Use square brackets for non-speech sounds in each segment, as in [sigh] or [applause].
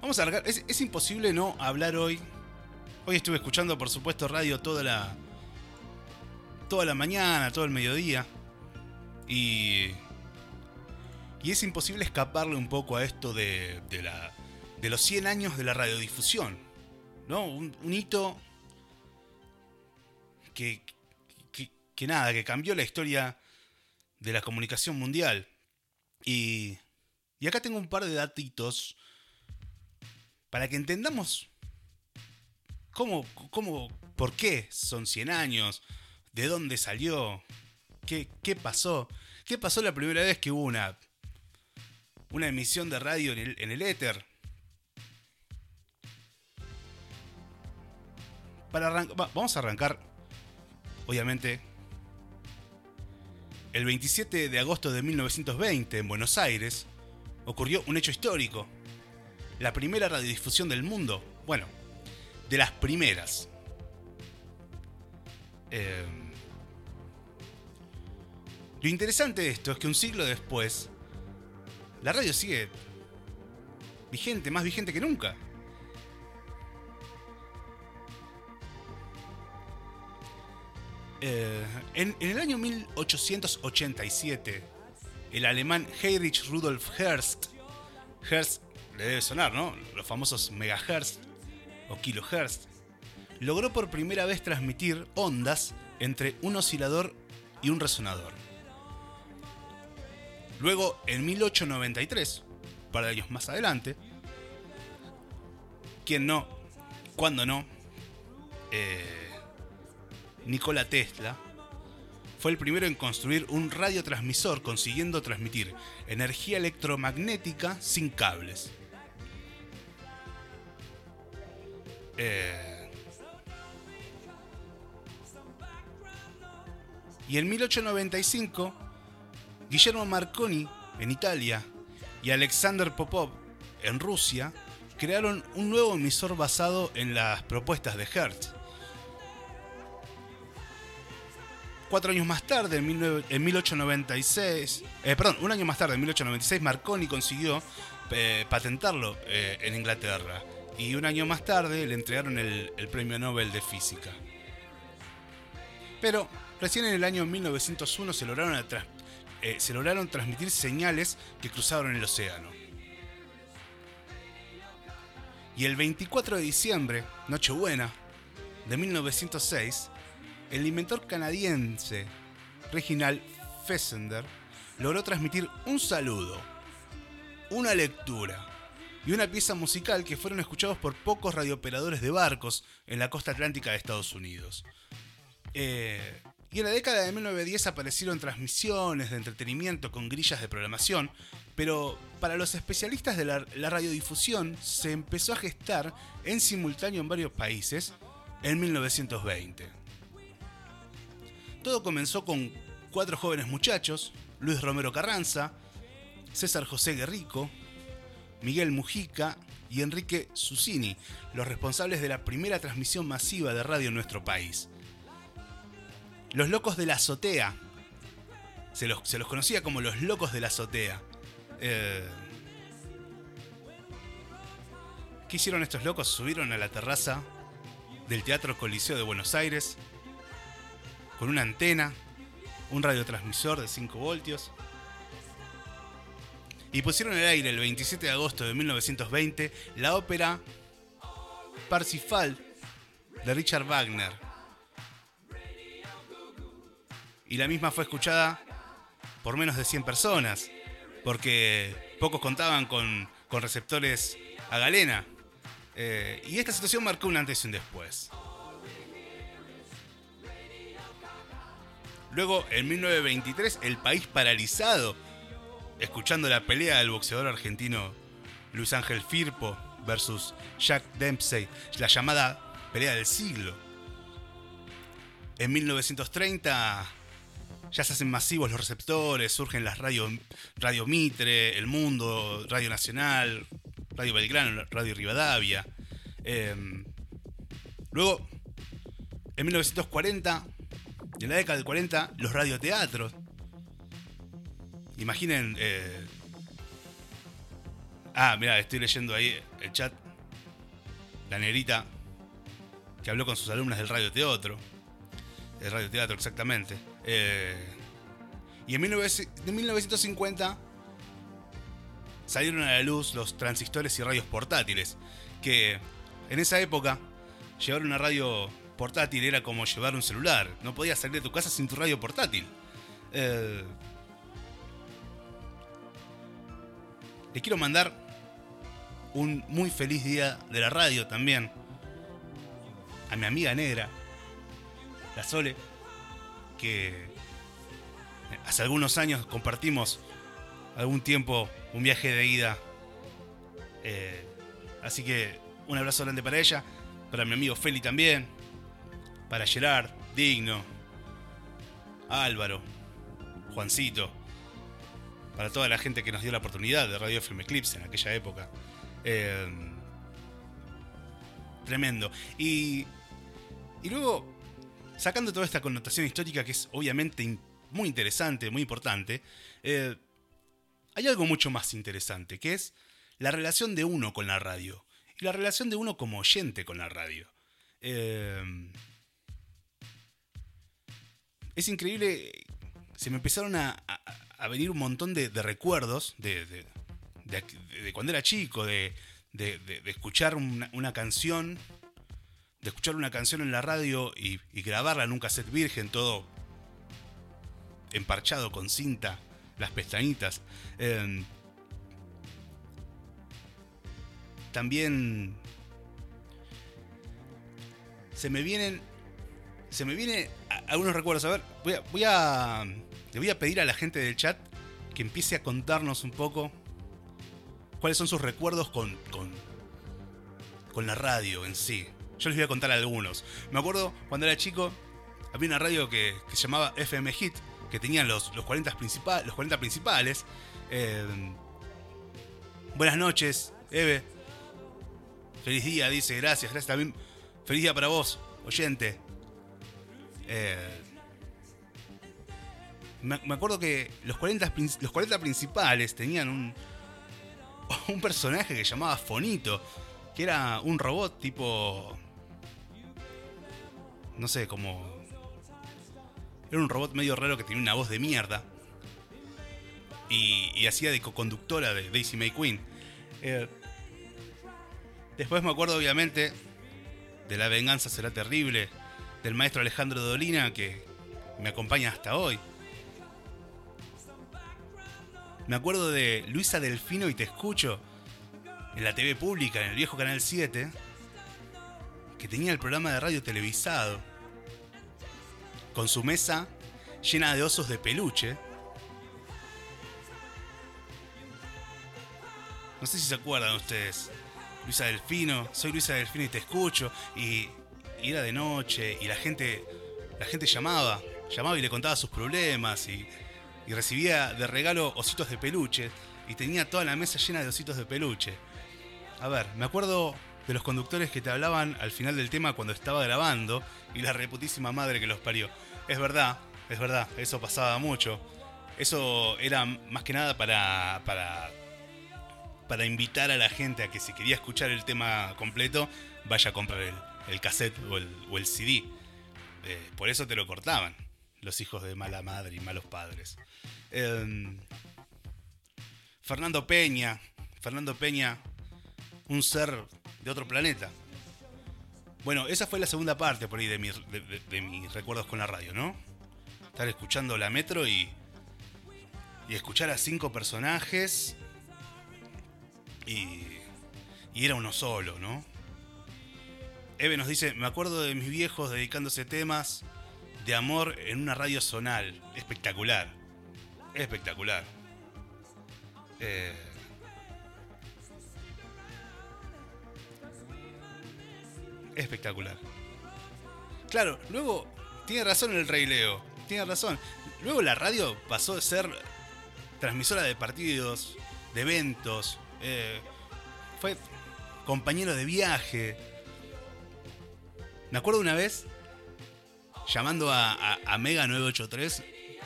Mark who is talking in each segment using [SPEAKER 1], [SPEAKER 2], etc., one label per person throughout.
[SPEAKER 1] Vamos a arrancar. Es, imposible no hablar hoy. Hoy estuve escuchando, por supuesto, radio toda la. toda la mañana, todo el mediodía. Y. Y es imposible escaparle un poco a esto de, de la, de los 100 años de la radiodifusión. ¿No? Un, un hito que, que, que nada, que cambió la historia de la comunicación mundial. Y, y acá tengo un par de datitos para que entendamos cómo, cómo, por qué son 100 años, de dónde salió, qué, qué pasó, qué pasó la primera vez que hubo una, una emisión de radio en el, en el éter. Para va- vamos a arrancar, obviamente, el 27 de agosto de 1920 en Buenos Aires ocurrió un hecho histórico. La primera radiodifusión del mundo. Bueno, de las primeras. Eh, lo interesante de esto es que un siglo después, la radio sigue vigente, más vigente que nunca. Eh, en, el año 1887, el alemán Heinrich Rudolf Hertz, Hertz le debe sonar, ¿no? Los famosos megahertz o kilohertz, logró por primera vez transmitir ondas entre un oscilador y un resonador. Luego, en 1893, un par de años más adelante, ¿quién no? ¿Cuándo no? Eh, Nikola Tesla fue el primero en construir un radiotransmisor consiguiendo transmitir energía electromagnética sin cables. Eh, y en 1895, Guillermo Marconi en Italia y Alexander Popov en Rusia crearon un nuevo emisor basado en las propuestas de Hertz. Cuatro años más tarde, en, 19 en 1896, eh, perdón, un año más tarde, en 1896, Marconi consiguió eh, patentarlo en Inglaterra. Y un año más tarde le entregaron el, premio Nobel de Física. Pero recién en el año 1901 se lograron, eh, se lograron transmitir señales que cruzaron el océano. Y el 24 de diciembre, Nochebuena, de 1906, el inventor canadiense Reginald Fessender logró transmitir un saludo, una lectura y una pieza musical que fueron escuchados por pocos radiooperadores de barcos en la costa atlántica de Estados Unidos. Eh, y en la década de 1910 aparecieron transmisiones de entretenimiento con grillas de programación, pero para los especialistas de la, la radiodifusión se empezó a gestar en simultáneo en varios países en 1920. Todo comenzó con cuatro jóvenes muchachos, Luis Romero Carranza, César José Guerrico, Miguel Mujica y Enrique Susini, los responsables de la primera transmisión masiva de radio en nuestro país. Los locos de la azotea. Se los, conocía como los locos de la azotea. Eh, ¿Qué hicieron estos locos? Subieron a la terraza del Teatro Coliseo de Buenos Aires con una antena, un radiotransmisor de 5 voltios y pusieron al aire el 27 de agosto de 1920 la ópera Parsifal de Richard Wagner. Y la misma fue escuchada por menos de 100 personas, porque pocos contaban con, con receptores a galena. Eh, y esta situación marcó un antes y un después. Luego, en 1923, el país paralizado, escuchando la pelea del boxeador argentino Luis Ángel Firpo versus Jack Dempsey, la llamada pelea del siglo. En 1930 ya se hacen masivos los receptores, surgen las radios Radio Mitre, El Mundo, Radio Nacional, Radio Belgrano, Radio Rivadavia. Eh, luego, en 1940, en la década del 40, los radioteatros. Imaginen eh, Ah, mira, estoy leyendo ahí el chat. La negrita que habló con sus alumnas del radio teatro. El radio teatro, exactamente. Eh, y en 1950 salieron a la luz los transistores y radios portátiles. Que en esa época llevar una radio portátil era como llevar un celular. No podías salir de tu casa sin tu radio portátil. Eh, le quiero mandar un muy feliz día de la radio también a mi amiga negra, la Sole, que hace algunos años compartimos algún tiempo un viaje de ida. Eh, así que un abrazo grande para ella, para mi amigo Feli también, para Gerard, Digno, Álvaro, Juancito, para toda la gente que nos dio la oportunidad de Radio Film Eclipse en aquella época. Eh, tremendo. Y, y luego, sacando toda esta connotación histórica que es obviamente muy interesante, muy importante, eh, hay algo mucho más interesante, que es la relación de uno con la radio. Y la relación de uno como oyente con la radio. Eh, es increíble, se me empezaron a, venir un montón de, recuerdos de, de, cuando era chico, de, escuchar una, canción, de escuchar una canción en la radio y, grabarla en un cassette virgen, todo emparchado con cinta, las pestañitas. Em, también se me vienen se me vienen algunos recuerdos. A ver, voy a, voy a le voy a pedir a la gente del chat que empiece a contarnos un poco cuáles son sus recuerdos con, con, con la radio en sí. Yo les voy a contar algunos. Me acuerdo cuando era chico, había una radio que, se llamaba FM Hit, que tenían los, los, 40, los 40 principales. Eh, buenas noches, Eve. Feliz día, dice, gracias, gracias también. Feliz día para vos, oyente. Eh, me, acuerdo que los 40, los 40 principales tenían un, [laughs] un personaje que llamaba Fonito, que era un robot tipo... No sé, como... Era un robot medio raro que tenía una voz de mierda. Y, hacía de co-conductora de Daisy May Queen. Eh, después me acuerdo obviamente de La venganza será terrible, del maestro Alejandro Dolina, que me acompaña hasta hoy. Me acuerdo de Luisa Delfino y Te Escucho en la TV pública, en el viejo Canal 7, que tenía el programa de radio televisado, con su mesa llena de osos de peluche. No sé si se acuerdan ustedes. Luisa Delfino, soy Luisa Delfino y te escucho. Y, y, era de noche y la gente, la gente llamaba, llamaba y le contaba sus problemas y y recibía de regalo ositos de peluche y tenía toda la mesa llena de ositos de peluche. A ver, me acuerdo de los conductores que te hablaban al final del tema cuando estaba grabando y la reputísima madre que los parió. Es verdad, es verdad, eso pasaba mucho. Eso era más que nada para, para, para invitar a la gente a que si quería escuchar el tema completo, vaya a comprar el, cassette o el, CD. Eh, por eso te lo cortaban, los hijos de mala madre y malos padres. Em, Fernando Peña. Fernando Peña, un ser de otro planeta. Bueno, esa fue la segunda parte por ahí de, mis recuerdos con la radio, ¿no? Estar escuchando la metro y, y escuchar a cinco personajes y, y era uno solo, ¿no? Eve nos dice, me acuerdo de mis viejos dedicándose temas de amor en una radio zonal. Espectacular espectacular. Eh, espectacular. Claro, luego tiene razón el Rey Leo, tiene razón. Luego la radio pasó de ser transmisora de partidos, de eventos, eh, fue compañero de viaje. Me acuerdo una vez llamando a, a Mega 983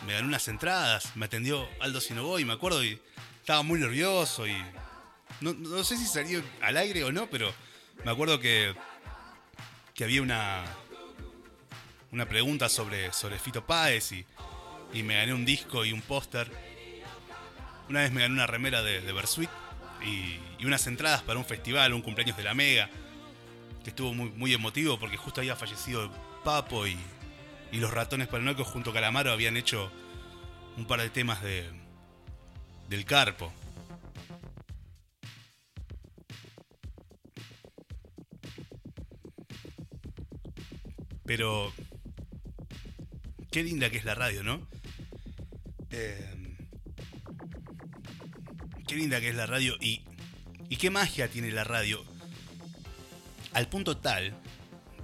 [SPEAKER 1] me ganó unas entradas, me atendió Aldo Sinoboy, me acuerdo, y estaba muy nervioso y, No, sé si salió al aire o no, pero me acuerdo que, que había una, una pregunta sobre, sobre Fito Páez y, y me gané un disco y un póster. Una vez me gané una remera de, de Bersuit y, y, unas entradas para un festival, un cumpleaños de la Mega, que estuvo muy, muy emotivo porque justo había fallecido Papo y, y los ratones paranoicos junto a Calamaro habían hecho un par de temas de, del Carpo. Pero qué linda que es la radio, ¿no? Eh, qué linda que es la radio y, y qué magia tiene la radio. Al punto tal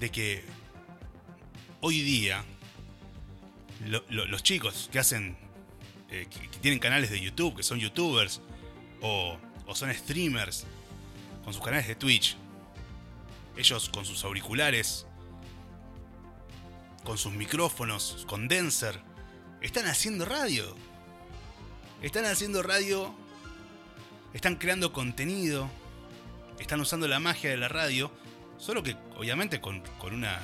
[SPEAKER 1] de que hoy día los chicos que hacen, eh, que, tienen canales de YouTube, que son youtubers o, o son streamers con sus canales de Twitch, ellos con sus auriculares, con sus micrófonos, condenser, están haciendo radio. Están haciendo radio, están creando contenido, están usando la magia de la radio, solo que obviamente con, con una,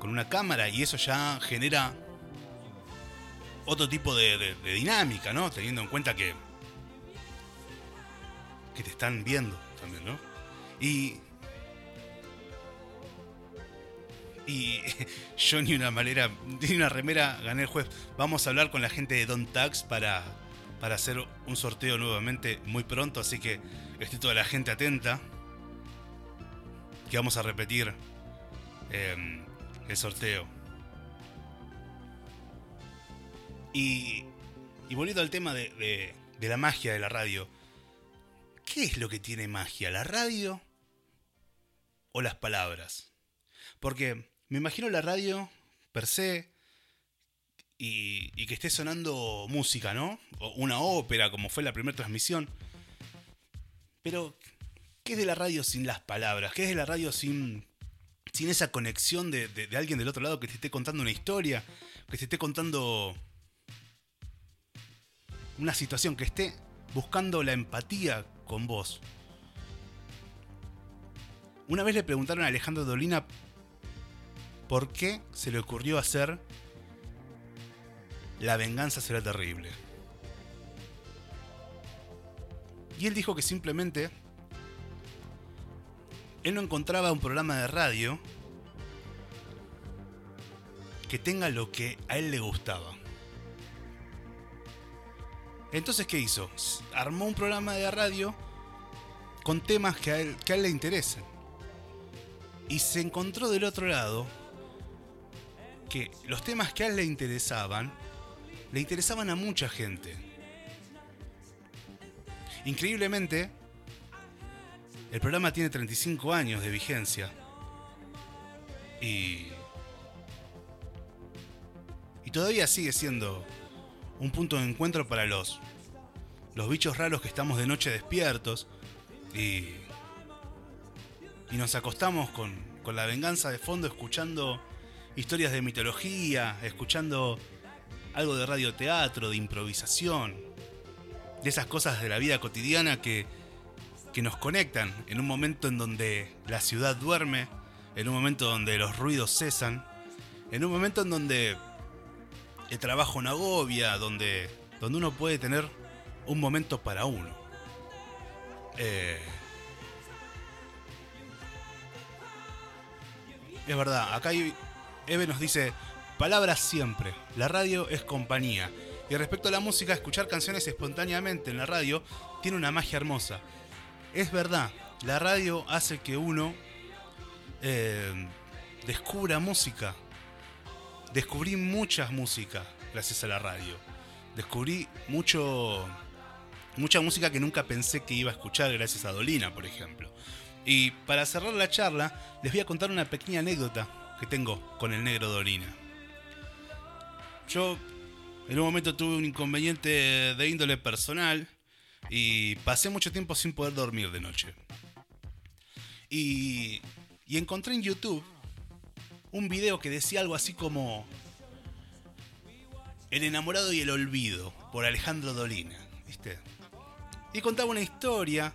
[SPEAKER 1] con una cámara y eso ya genera otro tipo de, dinámica, ¿no? Teniendo en cuenta que, que te están viendo también, ¿no? Y, y [laughs] yo ni una malera, ni una remera gané el juez. Vamos a hablar con la gente de Don Tax para, para hacer un sorteo nuevamente muy pronto, así que esté toda la gente atenta. Que vamos a repetir eh, el sorteo. Y, volviendo al tema de, la magia de la radio, ¿qué es lo que tiene magia? ¿La radio o las palabras? Porque me imagino la radio per se y, y, que esté sonando música, ¿no? O una ópera, como fue la primera transmisión. Pero, ¿qué es de la radio sin las palabras? ¿Qué es de la radio sin, sin esa conexión de, de alguien del otro lado que te esté contando una historia? Que te esté contando una situación que esté buscando la empatía con vos. Una vez le preguntaron a Alejandro Dolina por qué se le ocurrió hacer La venganza será terrible. Y él dijo que simplemente él no encontraba un programa de radio que tenga lo que a él le gustaba. Entonces, ¿qué hizo? Armó un programa de radio con temas que a él, le interesen. Y se encontró del otro lado que los temas que a él le interesaban, le interesaban a mucha gente. Increíblemente, el programa tiene 35 años de vigencia. Y... Y todavía sigue siendo un punto de encuentro para los, los bichos raros que estamos de noche despiertos y, y nos acostamos con, con la venganza de fondo escuchando historias de mitología, escuchando algo de radioteatro, de improvisación, de esas cosas de la vida cotidiana que, que nos conectan en un momento en donde la ciudad duerme, en un momento donde los ruidos cesan, en un momento en donde trabajo en agobia, donde, donde uno puede tener un momento para uno. Eh, es verdad, acá Eve nos dice, palabras siempre, la radio es compañía. Y respecto a la música, escuchar canciones espontáneamente en la radio tiene una magia hermosa. Es verdad, la radio hace que uno eh, descubra música, descubrí muchas músicas gracias a la radio. Descubrí mucho, mucha música que nunca pensé que iba a escuchar gracias a Dolina, por ejemplo. Y para cerrar la charla, les voy a contar una pequeña anécdota que tengo con el negro Dolina. Yo en un momento tuve un inconveniente de índole personal y pasé mucho tiempo sin poder dormir de noche. Y, y encontré en YouTube un video que decía algo así como El enamorado y el olvido por Alejandro Dolina, ¿viste? Y contaba una historia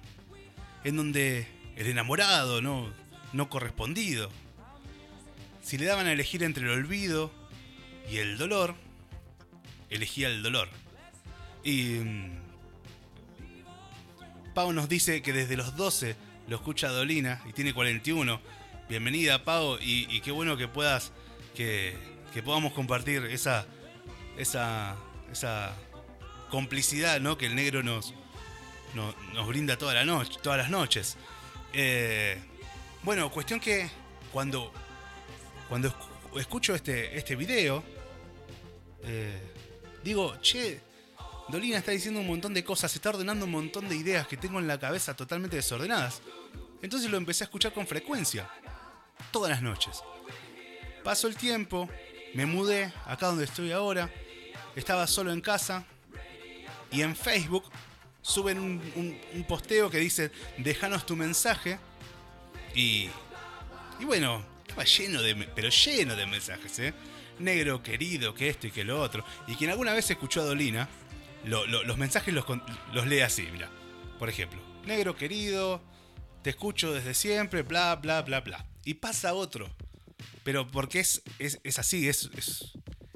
[SPEAKER 1] en donde el enamorado no, no correspondido, si le daban a elegir entre el olvido y el dolor, elegía el dolor. Y mm, Pau nos dice que desde los 12 lo escucha Dolina y tiene 41. Bienvenida, Pau, y, qué bueno que puedas, que, podamos compartir esa, esa, esa complicidad ¿no? que el negro nos, nos, brinda toda la noche, todas las noches. Eh, bueno, cuestión que cuando, cuando escucho este, este video, eh, digo, che, Dolina está diciendo un montón de cosas, está ordenando un montón de ideas que tengo en la cabeza totalmente desordenadas. Entonces lo empecé a escuchar con frecuencia, todas las noches. Pasó el tiempo, me mudé acá donde estoy ahora, estaba solo en casa y en Facebook suben un, posteo que dice, déjanos tu mensaje y, y bueno, estaba lleno de, pero lleno de mensajes, ¿eh? Negro querido, que esto y que lo otro. Y quien alguna vez escuchó a Dolina, los mensajes los, los lee así, mira. Por ejemplo, negro querido, te escucho desde siempre, bla, bla, bla, bla. Y pasa otro. Pero porque es, es, así, es,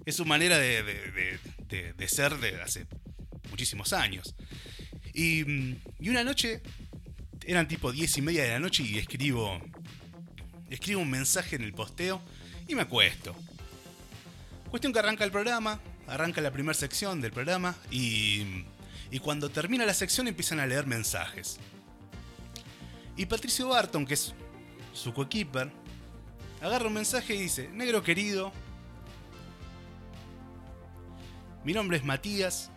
[SPEAKER 1] es, su manera de, de, de, ser de hace muchísimos años. Y, y, una noche, eran tipo 10 y media de la noche y escribo, escribo un mensaje en el posteo y me acuesto. Cuestión que arranca el programa, arranca la primera sección del programa y, y cuando termina la sección empiezan a leer mensajes. Y Patricio Barton, que es su coequiper, agarra un mensaje y dice, negro querido, mi nombre es Matías,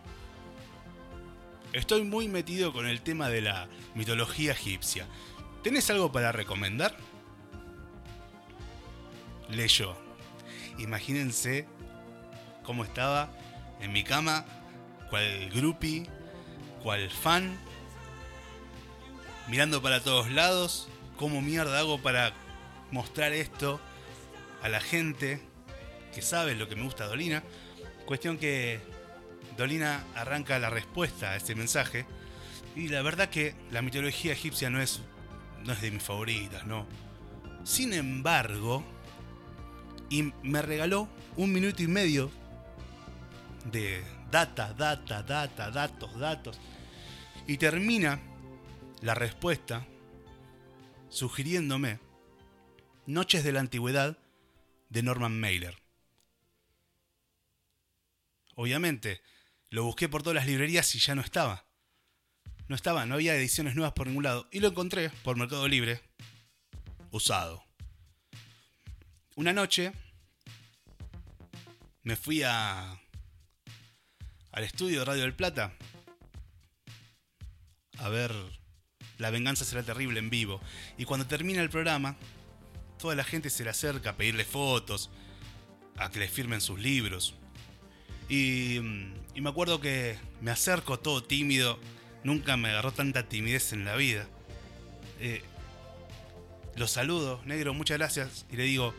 [SPEAKER 1] estoy muy metido con el tema de la mitología egipcia. ¿Tenés algo para recomendar? Leyó. Imagínense cómo estaba en mi cama, cual groupie, cual fan, mirando para todos lados, cómo mierda hago para mostrar esto a la gente que sabe lo que me gusta Dolina. Cuestión que Dolina arranca la respuesta a este mensaje. Y la verdad que la mitología egipcia no es, no es de mis favoritas, ¿no? Sin embargo, y me regaló un minuto y medio de data, data, data, datos, datos. Y termina la respuesta sugiriéndome Noches de la Antigüedad de Norman Mailer. Obviamente, lo busqué por todas las librerías y ya no estaba. No estaba, no había ediciones nuevas por ningún lado. Y lo encontré por Mercado Libre, usado. Una noche me fui a al estudio de Radio del Plata a ver La venganza será terrible en vivo. Y cuando termina el programa, toda la gente se le acerca a pedirle fotos, a que le firmen sus libros. Y, y me acuerdo que me acerco todo tímido, nunca me agarró tanta timidez en la vida. Eh, lo saludo, negro, muchas gracias, y le digo,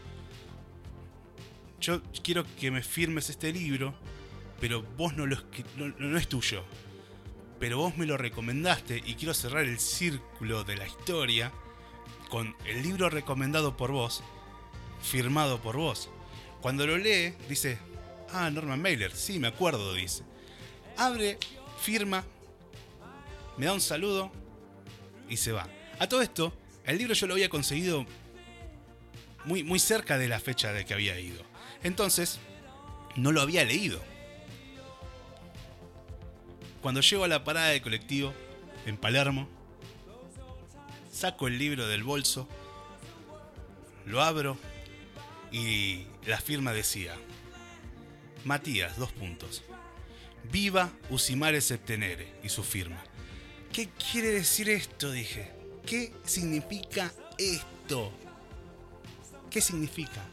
[SPEAKER 1] yo quiero que me firmes este libro pero vos no lo no, no es tuyo. Pero vos me lo recomendaste y quiero cerrar el círculo de la historia con el libro recomendado por vos, firmado por vos. Cuando lo lee, dice, ah, Norman Mailer, sí, me acuerdo, dice. Abre, firma, me da un saludo y se va. A todo esto, el libro yo lo había conseguido muy, muy cerca de la fecha de que había ido. Entonces, no lo había leído. Cuando llego a la parada de colectivo, en Palermo, saco el libro del bolso, lo abro y la firma decía, Matías, dos puntos. Viva Usimare Septenere y su firma. ¿Qué quiere decir esto? Dije. ¿Qué significa esto? ¿Qué significa?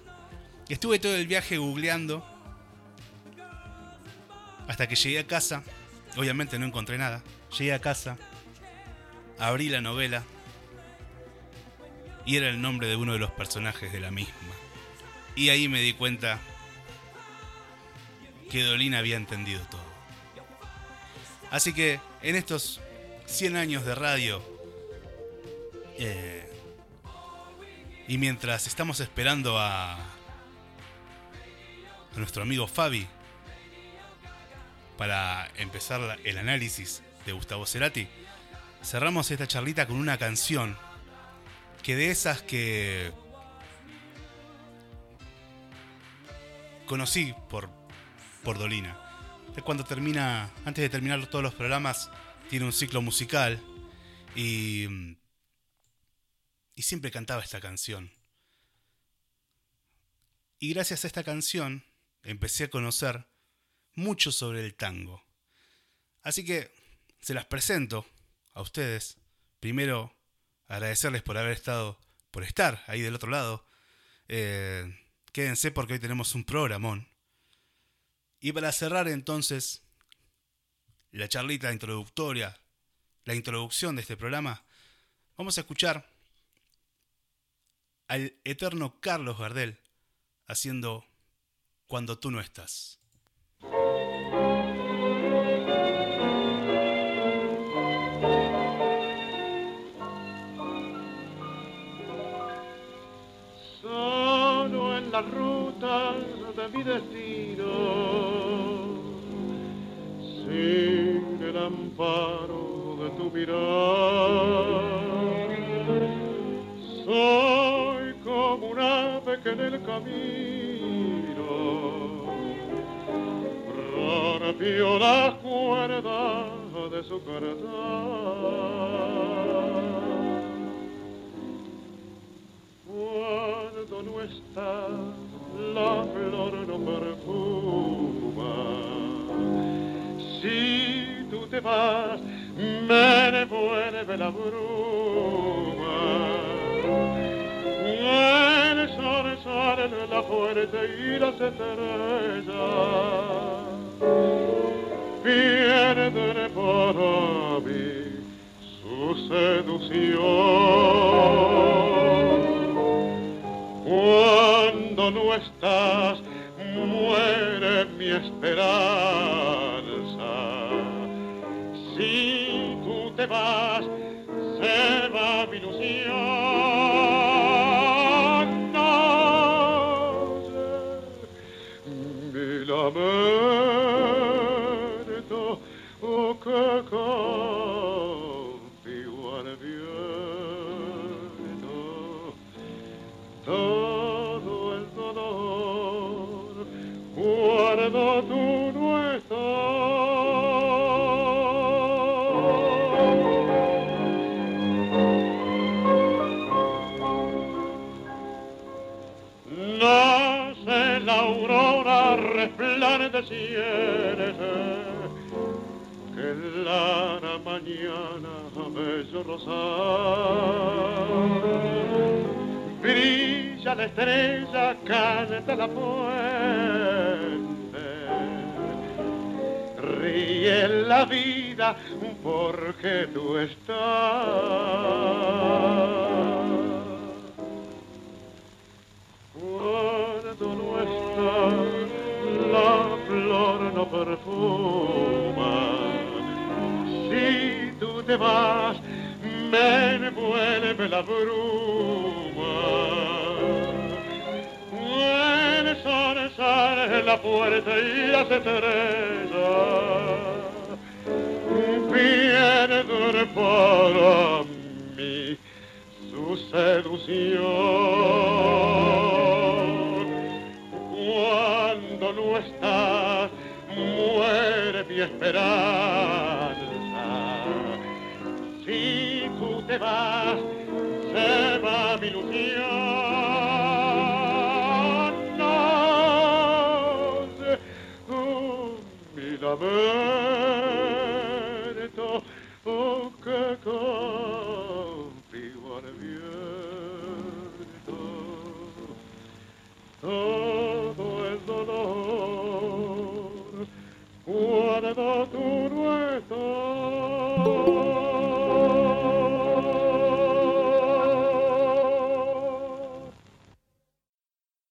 [SPEAKER 1] Estuve todo el viaje googleando hasta que llegué a casa Obviamente no encontré nada. Llegué a casa, abrí la novela y era el nombre de uno de los personajes de la misma. Y ahí me di cuenta que Dolina había entendido todo. Así que en estos 100 años de radio Eh, y mientras estamos esperando a, a nuestro amigo Fabi para empezar el análisis de Gustavo Cerati, cerramos esta charlita con una canción que de esas que conocí por, por Dolina. Es cuando termina, antes de terminar todos los programas, tiene un ciclo musical y, y siempre cantaba esta canción. Y gracias a esta canción empecé a conocer mucho sobre el tango. Así que se las presento a ustedes. Primero, agradecerles por haber estado, por estar ahí del otro lado. Eh, quédense porque hoy tenemos un programón. Y para cerrar entonces la charlita introductoria, la introducción de este programa, vamos a escuchar al eterno Carlos Gardel haciendo Cuando tú no estás.
[SPEAKER 2] La ruta de mi destino, sin el amparo de tu mirar, soy como un ave que en el camino rompió la cuerda de su carta. Devuelve la bruma. El sol sale en la fuerte y las estrellas pierden por mí su seducción. Cuando no estás, muere mi esperanza. Si tú te vas, va la estrella, canta la fuente, ríe la vida porque tú estás. Cuando no estás, la flor no perfuma. Si tú te vas, me envuelve la bruma. Sol sale en la puerta y las estrellas pierden para mí su seducción. Cuando no estás, muere mi esperanza. Si tú te vas,